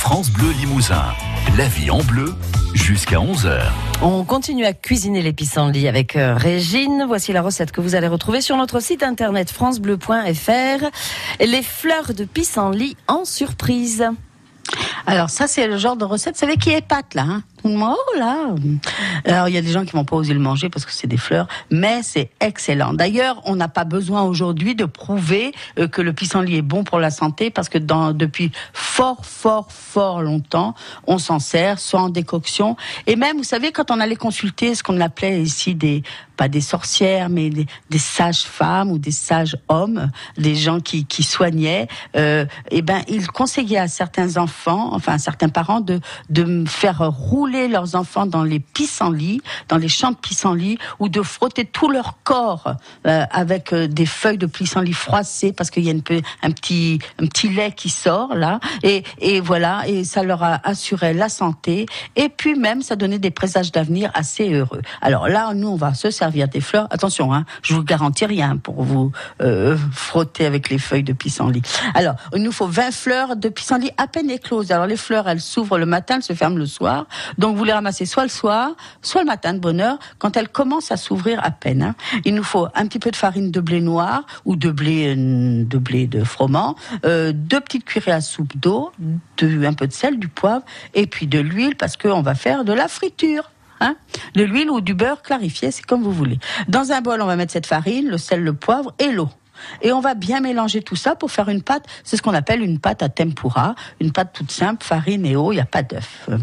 France Bleu Limousin. La vie en bleu jusqu'à 11h. On continue à cuisiner les pissenlits avec euh, Régine. Voici la recette que vous allez retrouver sur notre site internet francebleu.fr. Les fleurs de pissenlit en surprise. Alors ça, c'est le genre de recette, vous savez, qui épate là. Hein Oh là Alors il y a des gens qui vont pas oser le manger parce que c'est des fleurs, mais c'est excellent. D'ailleurs, on n'a pas besoin aujourd'hui de prouver euh, que le pissenlit est bon pour la santé parce que depuis fort, fort, fort longtemps, on s'en sert, soit en décoction. Et même, vous savez, quand on allait consulter ce qu'on appelait ici des, pas des sorcières, mais des, sages femmes ou des sages hommes, des gens qui, soignaient, euh, eh ben, ils conseillaient à certains enfants, enfin à certains parents, de, de faire rouler leurs enfants dans les pissenlits, dans les champs de pissenlits, ou de frotter tout leur corps euh, avec euh, des feuilles de pissenlit froissées parce qu'il y a un, peu, un petit un petit lait qui sort là, et, et voilà, et ça leur a assuré la santé, et puis même ça donnait des présages d'avenir assez heureux. Alors là, nous on va se servir des fleurs. Attention, hein, je vous garantis rien pour vous euh, frotter avec les feuilles de pissenlit. Alors, il nous faut 20 fleurs de pissenlit à peine écloses. Alors les fleurs, elles s'ouvrent le matin, elles se ferment le soir. Donc vous les ramassez soit le soir, soit le matin de bonne heure, quand elles commencent à s'ouvrir à peine. Hein. Il nous faut un petit peu de farine de blé noir ou de blé euh, de blé de froment, euh, deux petites cuillerées à soupe d'eau, un peu de sel, du poivre et puis de l'huile parce qu'on va faire de la friture. Hein de l'huile ou du beurre clarifié, c'est comme vous voulez. Dans un bol, on va mettre cette farine, le sel, le poivre et l'eau. Et on va bien mélanger tout ça pour faire une pâte. C'est ce qu'on appelle une pâte à tempura, une pâte toute simple, farine et eau. Il n'y a pas d'œuf euh,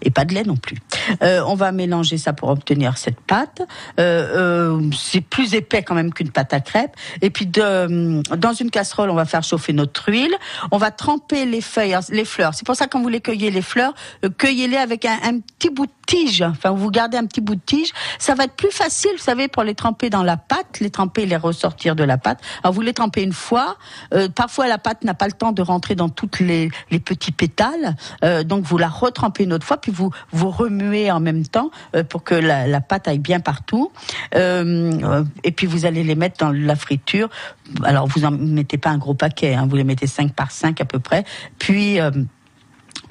et pas de lait non plus. Euh, on va mélanger ça pour obtenir cette pâte. Euh, c'est plus épais quand même qu'une pâte à crêpes. Et puis de, dans une casserole, on va faire chauffer notre huile. On va tremper les feuilles, les fleurs. C'est pour ça quand vous les cueillez les fleurs, cueillez-les avec un, un petit bout de tige. Enfin, vous gardez un petit bout de tige. Ça va être plus facile, vous savez, pour les tremper dans la pâte, les tremper et les ressortir de la pâte. Alors vous les trempez une fois. Euh, parfois la pâte n'a pas le temps de rentrer dans toutes les, les petits pétales, euh, donc vous la retrempez une autre fois, puis vous vous remuez en même temps euh, pour que la, la, pâte aille bien partout. et puis vous allez les mettre dans la friture. Alors vous en mettez pas un gros paquet, hein, vous les mettez 5 par 5 à peu près. Puis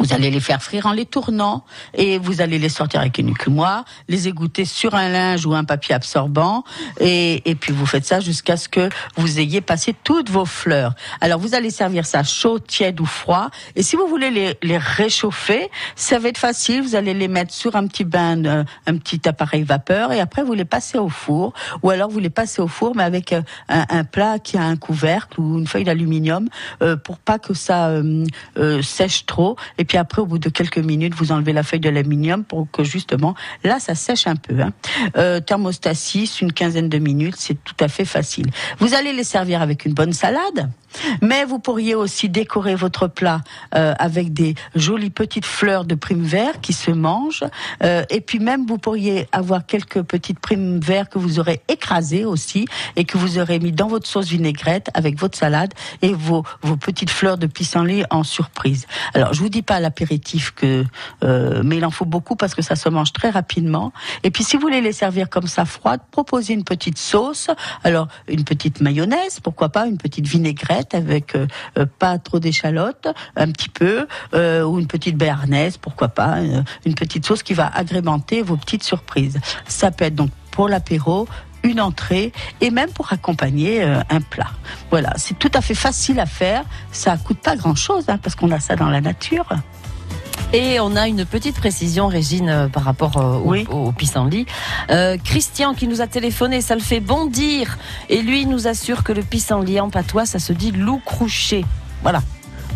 vous allez les faire frire en les tournant. Et vous allez les sortir avec une écumoire, les égoutter sur un linge ou un papier absorbant. Et, et puis vous faites ça jusqu'à ce que vous ayez passé toutes vos fleurs. Alors vous allez servir ça chaud, tiède ou froid. Et si vous voulez les, les réchauffer, ça va être facile. Vous allez les mettre sur un petit bain, euh, un petit appareil vapeur. Et après vous les passez au four. Ou alors vous les passez au four mais avec euh, un, un plat qui a un couvercle ou une feuille d'aluminium euh, pour pas que ça euh, euh, sèche trop. Et après, au bout de quelques minutes, vous enlevez la feuille d'aluminium pour que justement, là, ça sèche un peu. Hein. Euh, thermostat 6, une quinzaine de minutes, c'est tout à fait facile. Vous allez les servir avec une bonne salade. Mais vous pourriez aussi décorer votre plat euh, avec des jolies petites fleurs de prime vert qui se mangent. Euh, et puis même, vous pourriez avoir quelques petites primes verts que vous aurez écrasées aussi et que vous aurez mis dans votre sauce vinaigrette avec votre salade et vos, vos petites fleurs de pissenlit en surprise. Alors, je vous dis pas l'apéritif que, euh, mais il en faut beaucoup parce que ça se mange très rapidement. Et puis, si vous voulez les servir comme ça froides, proposez une petite sauce. Alors, une petite mayonnaise, pourquoi pas, une petite vinaigrette avec euh, euh, pas trop d'échalotes, un petit peu, ou une petite béarnaise, pourquoi pas, une petite sauce qui va agrémenter vos petites surprises. Ça peut être donc pour l'apéro, une entrée et même pour accompagner un plat. Voilà, c'est tout à fait facile à faire. Ça coûte pas grand chose hein, parce qu'on a ça dans la nature. Et on a une petite précision, Régine, euh, par rapport euh, au, oui. au, pissenlit. Euh, Christian qui nous a téléphoné, ça le fait bondir. Et lui nous assure que le pissenlit en patois, ça se dit loup crouché. Voilà.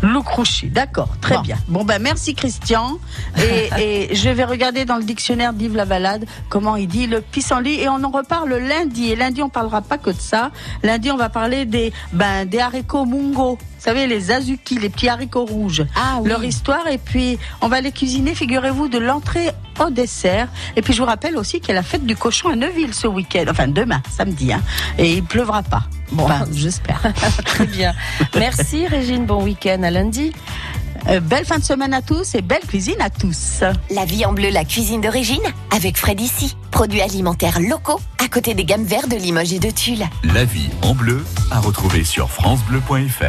Loup crouché, d'accord, très bon. bien. Bon ben merci Christian. Et, et, je vais regarder dans le dictionnaire d'Yves Lavalade comment il dit le pissenlit et on en reparle lundi. Et lundi on parlera pas que de ça. Lundi on va parler des ben des haricots mungo. Vous savez, les azuki, les petits haricots rouges. Ah, oui. Leur histoire. Et puis, on va les cuisiner, figurez-vous, de l'entrée au dessert. Et puis, je vous rappelle aussi qu'il y a la fête du cochon à Neuville ce week-end. Enfin, demain, samedi. Hein. Et il pleuvra pas. Bon, enfin, j'espère. Très bien. Merci, Régine. Bon week-end. À lundi. Euh, belle fin de semaine à tous et belle cuisine à tous. La vie en bleu, la cuisine d'origine, avec Fred ici. Produits alimentaires locaux, à côté des gammes vertes de Limoges et de Tulle. La vie en bleu, à retrouver sur FranceBleu.fr.